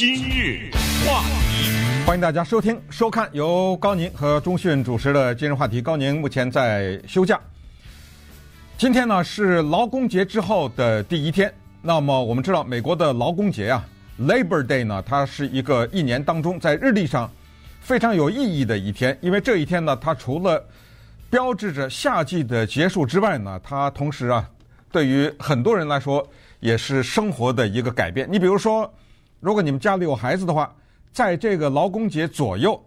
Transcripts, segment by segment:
今日话题，欢迎大家收听、收看由高宁和钟讯主持的《今日话题》。高宁目前在休假。今天呢是劳工节之后的第一天。那么我们知道，美国的劳工节啊，Labor Day 呢，它是一个一年当中在日历上非常有意义的一天，因为这一天呢，它除了标志着夏季的结束之外呢，它同时啊，对于很多人来说也是生活的一个改变。你比如说，如果你们家里有孩子的话，在这个劳工节左右，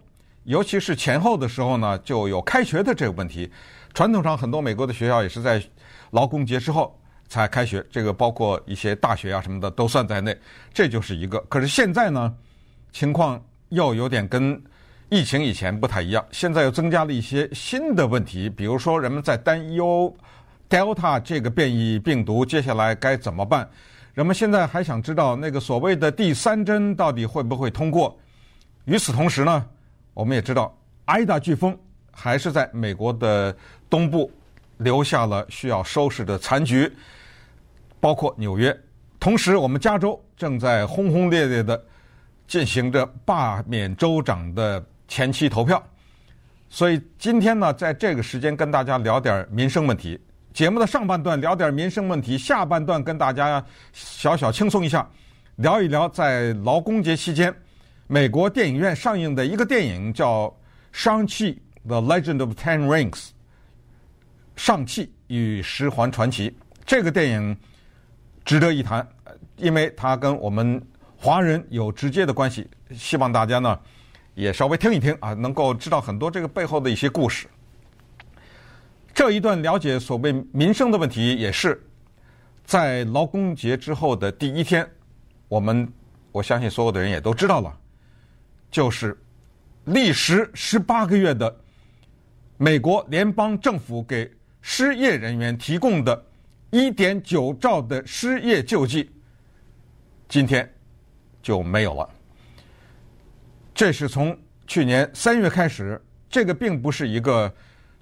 尤其是前后的时候呢，就有开学的这个问题。传统上，很多美国的学校也是在劳工节之后才开学，这个包括一些大学啊什么的都算在内。这就是一个。可是现在呢，情况又有点跟疫情以前不太一样。现在又增加了一些新的问题，比如说人们在担忧 Delta 这个变异病毒接下来该怎么办。人们现在还想知道那个所谓的第三针到底会不会通过。与此同时呢，我们也知道爱达飓风。还是在美国的东部留下了需要收拾的残局，包括纽约。同时，我们加州正在轰轰烈烈的进行着罢免州长的前期投票。所以今天呢，在这个时间跟大家聊点民生问题。节目的上半段聊点民生问题，下半段跟大家小小轻松一下，聊一聊在劳工节期间美国电影院上映的一个电影叫《尚气》。The Legend of Ten Rings，上汽与十环传奇这个电影值得一谈，因为它跟我们华人有直接的关系。希望大家呢也稍微听一听啊，能够知道很多这个背后的一些故事。这一段了解所谓民生的问题，也是在劳工节之后的第一天，我们我相信所有的人也都知道了，就是历时十八个月的。美国联邦政府给失业人员提供的1.9兆的失业救济，今天就没有了。这是从去年三月开始，这个并不是一个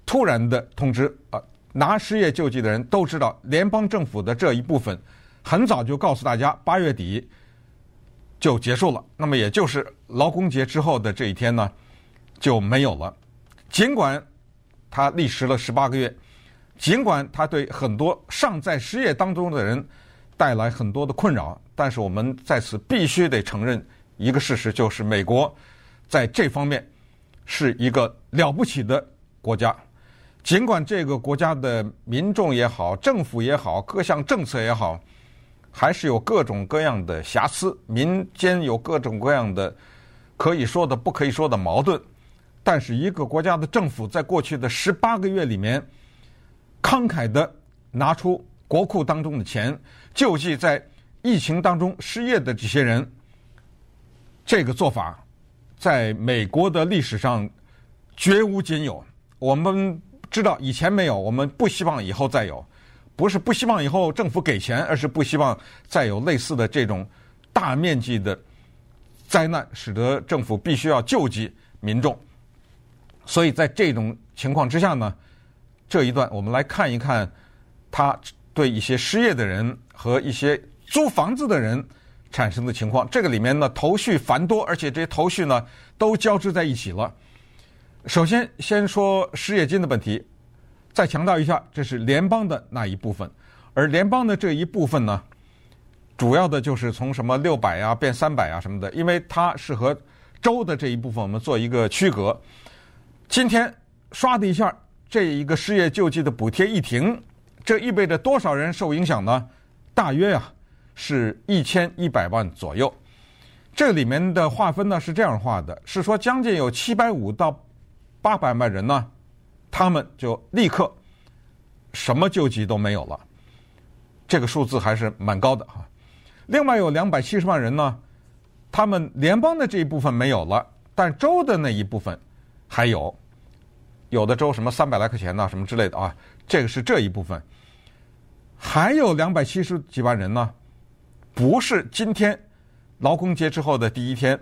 突然的通知啊。拿失业救济的人都知道，联邦政府的这一部分很早就告诉大家，八月底就结束了。那么，也就是劳工节之后的这一天呢，就没有了。尽管它历时了十八个月，尽管它对很多尚在失业当中的人带来很多的困扰，但是我们在此必须得承认一个事实，就是美国在这方面是一个了不起的国家。尽管这个国家的民众也好，政府也好，各项政策也好，还是有各种各样的瑕疵，民间有各种各样的可以说的、不可以说的矛盾。但是一个国家的政府在过去的十八个月里面，慷慨的拿出国库当中的钱，救济在疫情当中失业的这些人，这个做法在美国的历史上绝无仅有。我们知道以前没有，我们不希望以后再有，不是不希望以后政府给钱，而是不希望再有类似的这种大面积的灾难，使得政府必须要救济民众。所以在这种情况之下呢，这一段我们来看一看，他对一些失业的人和一些租房子的人产生的情况。这个里面呢，头绪繁多，而且这些头绪呢都交织在一起了。首先，先说失业金的问题，再强调一下，这是联邦的那一部分，而联邦的这一部分呢，主要的就是从什么六百啊变三百啊什么的，因为它是和州的这一部分我们做一个区隔。今天唰的一下，这一个失业救济的补贴一停，这意味着多少人受影响呢？大约呀是一千一百万左右。这里面的划分呢是这样划的，是说将近有七百五到八百万人呢，他们就立刻什么救济都没有了。这个数字还是蛮高的哈。另外有两百七十万人呢，他们联邦的这一部分没有了，但州的那一部分还有。有的州什么三百来块钱呐，什么之类的啊，这个是这一部分。还有两百七十几万人呢，不是今天劳工节之后的第一天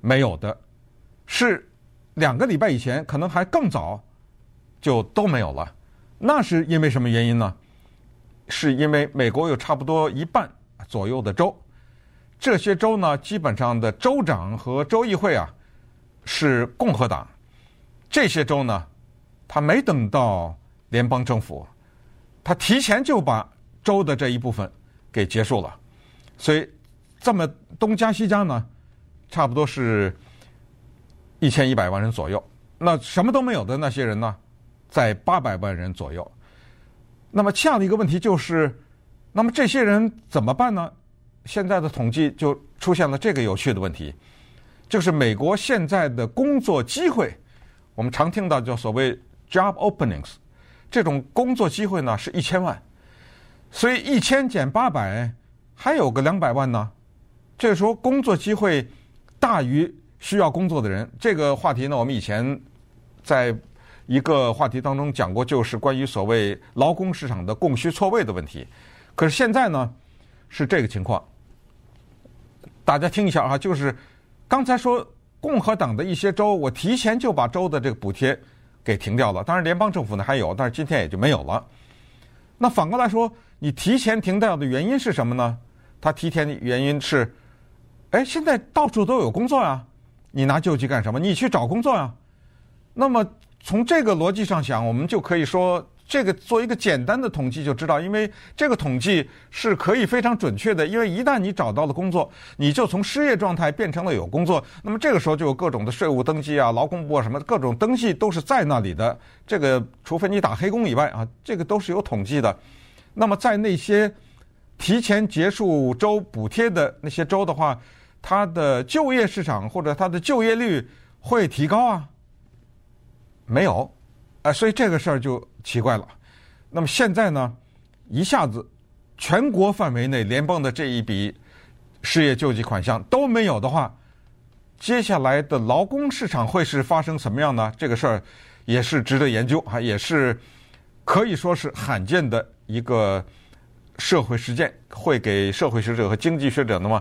没有的，是两个礼拜以前，可能还更早就都没有了。那是因为什么原因呢？是因为美国有差不多一半左右的州，这些州呢，基本上的州长和州议会啊是共和党。这些州呢，他没等到联邦政府，他提前就把州的这一部分给结束了。所以这么东加西加呢，差不多是一千一百万人左右。那什么都没有的那些人呢，在八百万人左右。那么下的一个问题就是，那么这些人怎么办呢？现在的统计就出现了这个有趣的问题，就是美国现在的工作机会，我们常听到叫所谓 job openings，这种工作机会呢是一千万，所以一千减八百还有个两百万呢，这时候工作机会大于需要工作的人。这个话题呢，我们以前在一个话题当中讲过，就是关于所谓劳工市场的供需错位的问题。可是现在呢，是这个情况。大家听一下啊，就是刚才说共和党的一些州，我提前就把州的这个补贴给停掉了。当然联邦政府呢还有，但是今天也就没有了。那反过来说，你提前停掉的原因是什么呢？他提前的原因是，哎，现在到处都有工作呀，你拿救济干什么？你去找工作呀。那么从这个逻辑上想，我们就可以说。这个做一个简单的统计就知道，因为这个统计是可以非常准确的。因为一旦你找到了工作，你就从失业状态变成了有工作，那么这个时候就有各种的税务登记啊、劳工部啊什么各种登记都是在那里的。这个除非你打黑工以外啊，这个都是有统计的。那么在那些提前结束州补贴的那些州的话，它的就业市场或者它的就业率会提高啊？没有。啊，所以这个事儿就奇怪了。那么现在呢，一下子全国范围内联邦的这一笔失业救济款项都没有的话，接下来的劳工市场会是发生什么样呢？这个事儿也是值得研究啊，也是可以说是罕见的一个社会实践，会给社会学者和经济学者那么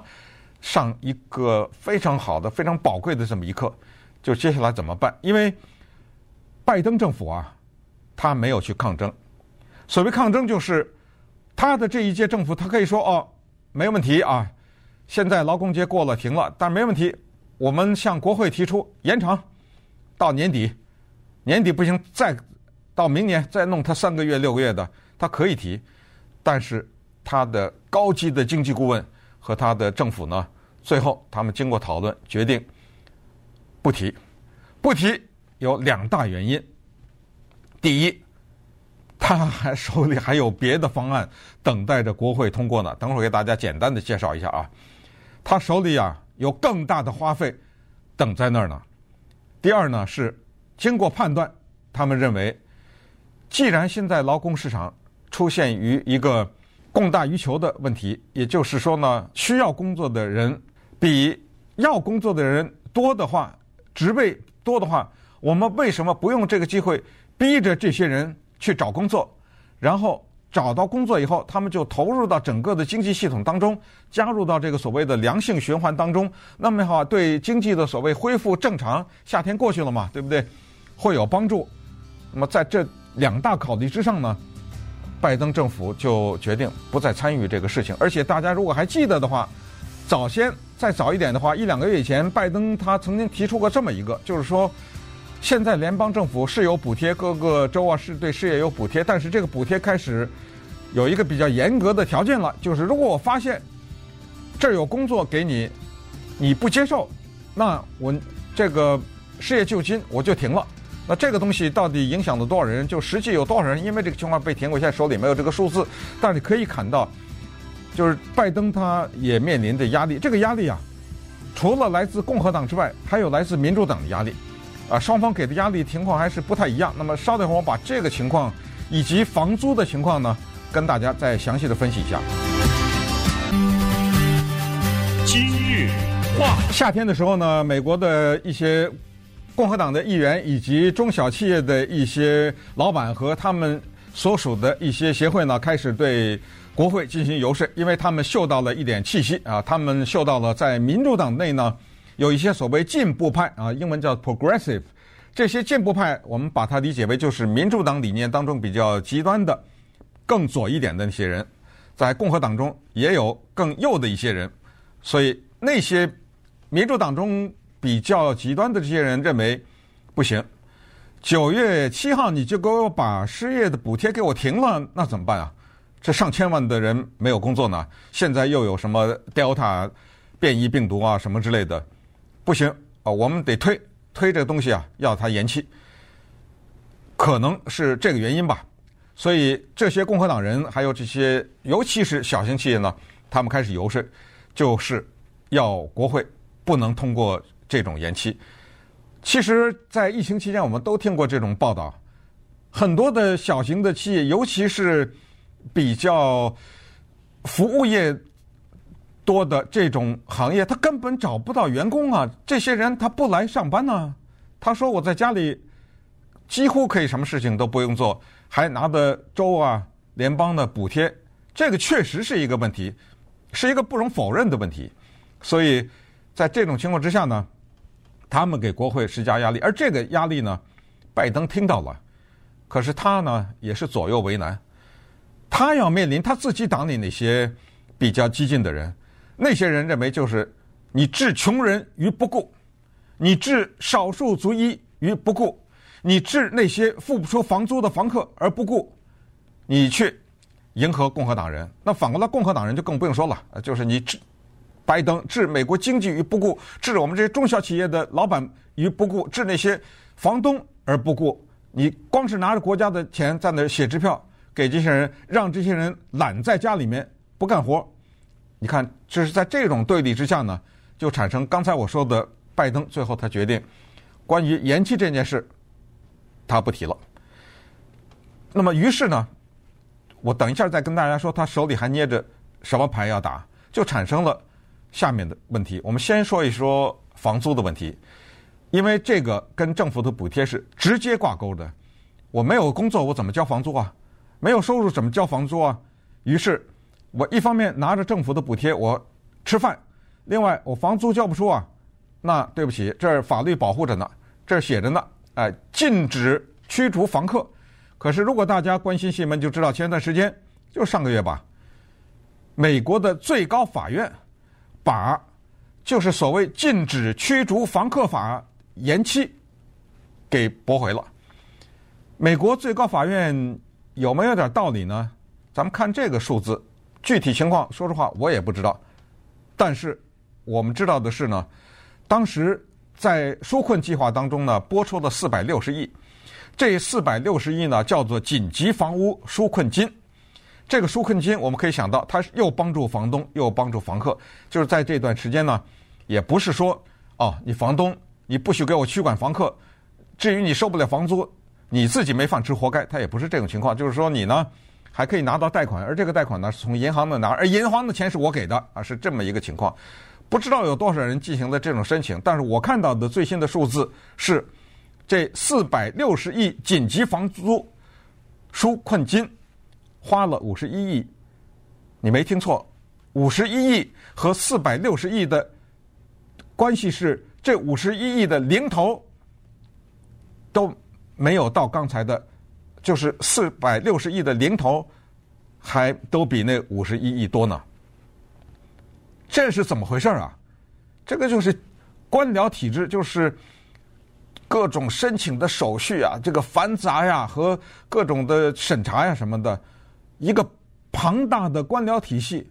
上一个非常好的、非常宝贵的这么一课。就接下来怎么办？因为拜登政府啊，他没有去抗争。所谓抗争，就是他的这一届政府，他可以说哦，没问题啊。现在劳工节过了，停了，但没问题。我们向国会提出延长到年底，年底不行，再到明年再弄他三个月、六个月的，他可以提。但是他的高级的经济顾问和他的政府呢，最后他们经过讨论，决定不提，不提。有两大原因。第一，他还手里还有别的方案等待着国会通过呢。等会儿给大家简单的介绍一下啊。他手里啊有更大的花费等在那儿呢。第二呢是经过判断，他们认为，既然现在劳工市场出现于一个供大于求的问题，也就是说呢，需要工作的人比要工作的人多的话，职位多的话。我们为什么不用这个机会逼着这些人去找工作，然后找到工作以后，他们就投入到整个的经济系统当中，加入到这个所谓的良性循环当中，那么的话，对经济的所谓恢复正常，夏天过去了嘛，对不对？会有帮助。那么在这两大考虑之上呢，拜登政府就决定不再参与这个事情。而且大家如果还记得的话，早先再早一点的话，一两个月以前，拜登他曾经提出过这么一个，就是说。现在联邦政府是有补贴，各个州啊是对失业有补贴，但是这个补贴开始有一个比较严格的条件了，就是如果我发现这儿有工作给你，你不接受，那我这个失业救济金我就停了。那这个东西到底影响了多少人？就实际有多少人因为这个情况被停？我现在手里没有这个数字，但是可以看到，就是拜登他也面临着压力。这个压力啊，除了来自共和党之外，还有来自民主党的压力。啊，双方给的压力情况还是不太一样。那么稍等会儿，我把这个情况以及房租的情况呢，跟大家再详细的分析一下。今日话，夏天的时候呢，美国的一些共和党的议员以及中小企业的一些老板和他们所属的一些协会呢，开始对国会进行游说，因为他们嗅到了一点气息啊，他们嗅到了在民主党内呢。有一些所谓进步派啊，英文叫 progressive，这些进步派，我们把它理解为就是民主党理念当中比较极端的、更左一点的那些人，在共和党中也有更右的一些人，所以那些民主党中比较极端的这些人认为不行。九月七号你就给我把失业的补贴给我停了，那怎么办啊？这上千万的人没有工作呢，现在又有什么 Delta 变异病毒啊什么之类的，不行啊，我们得推推这个东西啊，要它延期，可能是这个原因吧。所以这些共和党人还有这些，尤其是小型企业呢，他们开始游说，就是要国会不能通过这种延期。其实，在疫情期间，我们都听过这种报道，很多的小型的企业，尤其是比较服务业多的这种行业，他根本找不到员工啊！这些人他不来上班呢，他说我在家里几乎可以什么事情都不用做，还拿的州啊、联邦的补贴，这个确实是一个问题，是一个不容否认的问题。所以在这种情况之下呢，他们给国会施加压力，而这个压力呢，拜登听到了，可是他呢也是左右为难，他要面临他自己党里那些比较激进的人，那些人认为就是你置穷人于不顾，你置少数族裔于不顾，你置那些付不出房租的房客而不顾，你去迎合共和党人，那反过来共和党人就更不用说了，就是你置。拜登置美国经济于不顾，置我们这些中小企业的老板于不顾，置那些房东而不顾。你光是拿着国家的钱在那写支票给这些人，让这些人懒在家里面不干活。你看，这是在这种对立之下呢，就产生刚才我说的，拜登最后他决定关于延期这件事，他不提了。那么于是呢，我等一下再跟大家说，他手里还捏着什么牌要打，就产生了。下面的问题，我们先说一说房租的问题，因为这个跟政府的补贴是直接挂钩的。我没有工作，我怎么交房租啊？没有收入怎么交房租啊？于是，我一方面拿着政府的补贴我吃饭，另外我房租交不出啊，那对不起，这儿法律保护着呢，这儿写着呢，哎，禁止驱逐房客。可是如果大家关心新闻，就知道前段时间就上个月吧，美国的最高法院。把就是所谓禁止驱逐房客法延期给驳回了。美国最高法院有没有点道理呢？咱们看这个数字，具体情况说实话我也不知道。但是我们知道的是呢，当时在纾困计划当中呢，拨出了四百六十亿，这四百六十亿呢叫做紧急房屋纾困金。这个纾困金，我们可以想到，它又帮助房东，又帮助房客。就是在这段时间呢，也不是说哦，你房东你不许给我驱赶房客，至于你收不了房租，你自己没饭吃，活该。它也不是这种情况，就是说你呢还可以拿到贷款，而这个贷款呢是从银行那拿，而银行的钱是我给的啊，是这么一个情况。不知道有多少人进行了这种申请，但是我看到的最新的数字是，这四百六十亿紧急房租纾困金。花了五十一亿，你没听错，五十一亿和四百六十亿的关系是，这五十一亿的零头都没有到刚才的，就是四百六十亿的零头还都比那五十一亿多呢。这是怎么回事啊？这个就是官僚体制，就是各种申请的手续啊，这个繁杂呀，和各种的审查呀什么的。一个庞大的官僚体系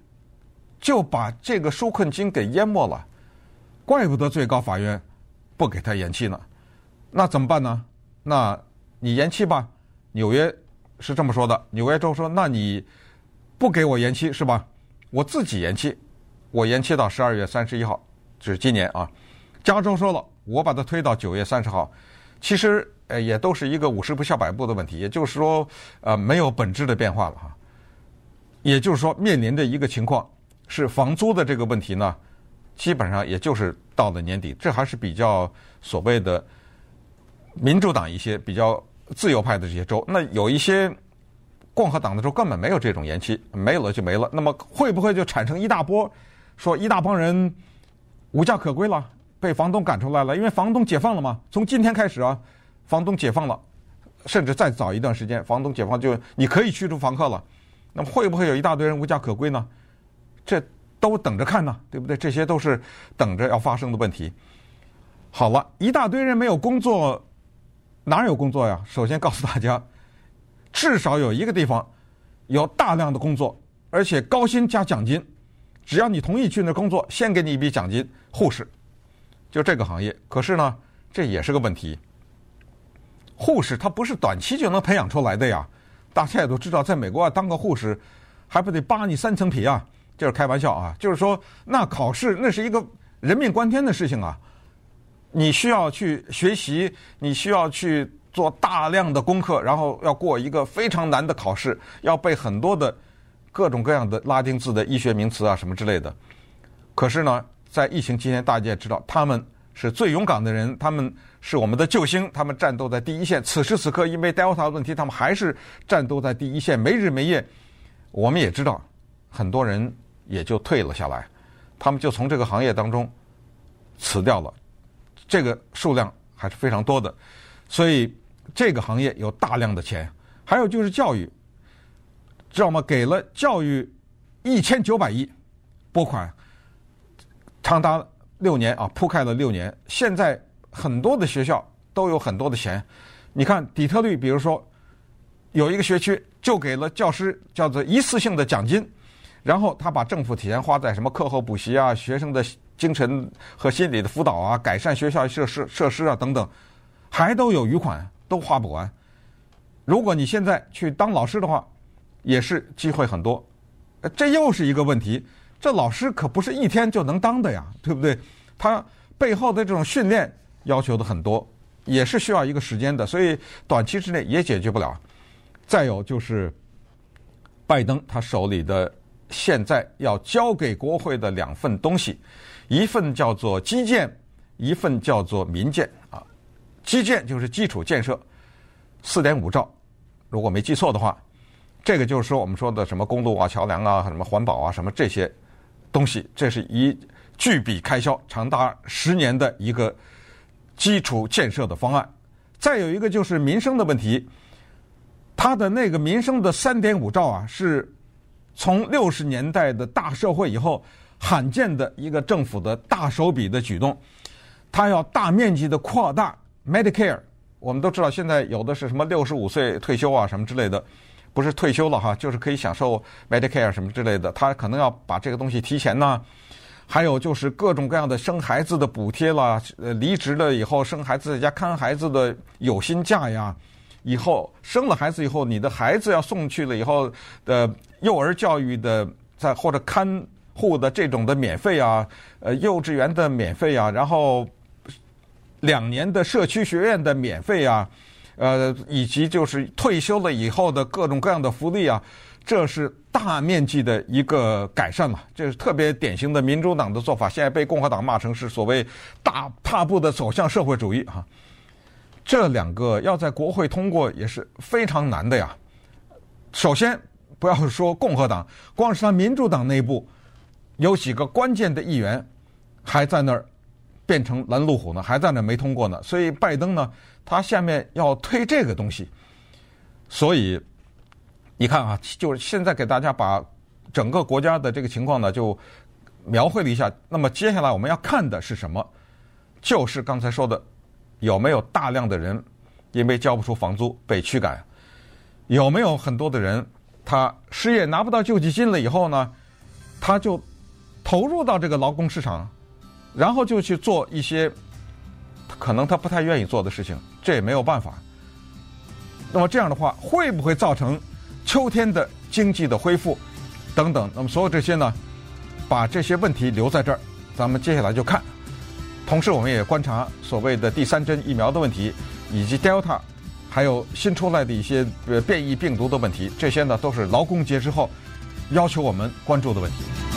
就把这个纾困金给淹没了，怪不得最高法院不给他延期呢。那怎么办呢？那你延期吧。纽约是这么说的，纽约州说：“那你不给我延期是吧？我自己延期，我延期到十二月三十一号，就是今年啊。”加州说了：“我把它推到九月三十号。”其实呃也都是一个五十步笑百步的问题，也就是说呃没有本质的变化了哈。也就是说，面临的一个情况是房租的这个问题呢，基本上也就是到了年底，这还是比较所谓的民主党一些比较自由派的这些州。那有一些共和党的州根本没有这种延期，没有了就没了。那么会不会就产生一大波，说一大帮人无家可归了，被房东赶出来了？因为房东解放了嘛，从今天开始啊，房东解放了，甚至再早一段时间，房东解放就你可以驱逐房客了。那么会不会有一大堆人无家可归呢？这都等着看呢，对不对？这些都是等着要发生的问题。好了，一大堆人没有工作，哪有工作呀？首先告诉大家，至少有一个地方有大量的工作，而且高薪加奖金，只要你同意去那工作，先给你一笔奖金。护士，就这个行业。可是呢，这也是个问题。护士他不是短期就能培养出来的呀。大家也都知道，在美国啊，当个护士还不得扒你三层皮啊？这是开玩笑啊。就是说，那考试那是一个人命关天的事情啊。你需要去学习，你需要去做大量的功课，然后要过一个非常难的考试，要背很多的各种各样的拉丁字的医学名词啊什么之类的。可是呢，在疫情期间，大家也知道他们是最勇敢的人，他们是我们的救星，他们战斗在第一线。此时此刻，因为 Delta 问题，他们还是战斗在第一线，没日没夜。我们也知道，很多人也就退了下来，他们就从这个行业当中辞掉了。这个数量还是非常多的，所以这个行业有大量的钱。还有就是教育，知道吗？给了教育一千九百亿拨款，长达六年啊，铺开了六年。现在很多的学校都有很多的钱。你看底特律，比如说有一个学区就给了教师叫做一次性的奖金，然后他把政府钱花在什么课后补习啊、学生的。精神和心理的辅导啊，改善学校设施设施啊等等，还都有余款，都花不完。如果你现在去当老师的话，也是机会很多。这又是一个问题，这老师可不是一天就能当的呀，对不对？他背后的这种训练要求的很多，也是需要一个时间的，所以短期之内也解决不了。再有就是，拜登他手里的现在要交给国会的两份东西。一份叫做基建，一份叫做民建啊。基建就是基础建设，四点五兆，如果没记错的话，这个就是说我们说的什么公路啊、桥梁啊、什么环保啊、什么这些东西，这是一巨笔开销，长达十年的一个基础建设的方案。再有一个就是民生的问题，它的那个民生的三点五兆啊，是从六十年代的大社会以后。罕见的一个政府的大手笔的举动，他要大面积的扩大 Medicare。我们都知道，现在有的是什么六十五岁退休啊，什么之类的，不是退休了哈，就是可以享受 Medicare 什么之类的。他可能要把这个东西提前呢。还有就是各种各样的生孩子的补贴啦，呃，离职了以后生孩子在家看孩子的有薪假呀，以后生了孩子以后，你的孩子要送去了以后的幼儿教育的在或者看。护的这种的免费啊，呃，幼稚园的免费啊，然后两年的社区学院的免费啊，呃，以及就是退休了以后的各种各样的福利啊，这是大面积的一个改善嘛，这是特别典型的民主党的做法，现在被共和党骂成是所谓大踏步的走向社会主义哈。这两个要在国会通过也是非常难的呀。首先不要说共和党，光是他民主党内部。有几个关键的议员还在那儿变成拦路虎呢，还在那儿没通过呢。所以拜登呢，他下面要推这个东西。所以你看啊，就是现在给大家把整个国家的这个情况呢，就描绘了一下。那么接下来我们要看的是什么？就是刚才说的，有没有大量的人因为交不出房租被驱赶？有没有很多的人他失业拿不到救济金了以后呢，他就投入到这个劳工市场，然后就去做一些可能他不太愿意做的事情，这也没有办法。那么这样的话，会不会造成秋天的经济的恢复等等？那么所有这些呢，把这些问题留在这儿，咱们接下来就看。同时，我们也观察所谓的第三针疫苗的问题，以及 Delta，还有新出来的一些呃变异病毒的问题，这些呢都是劳工节之后要求我们关注的问题。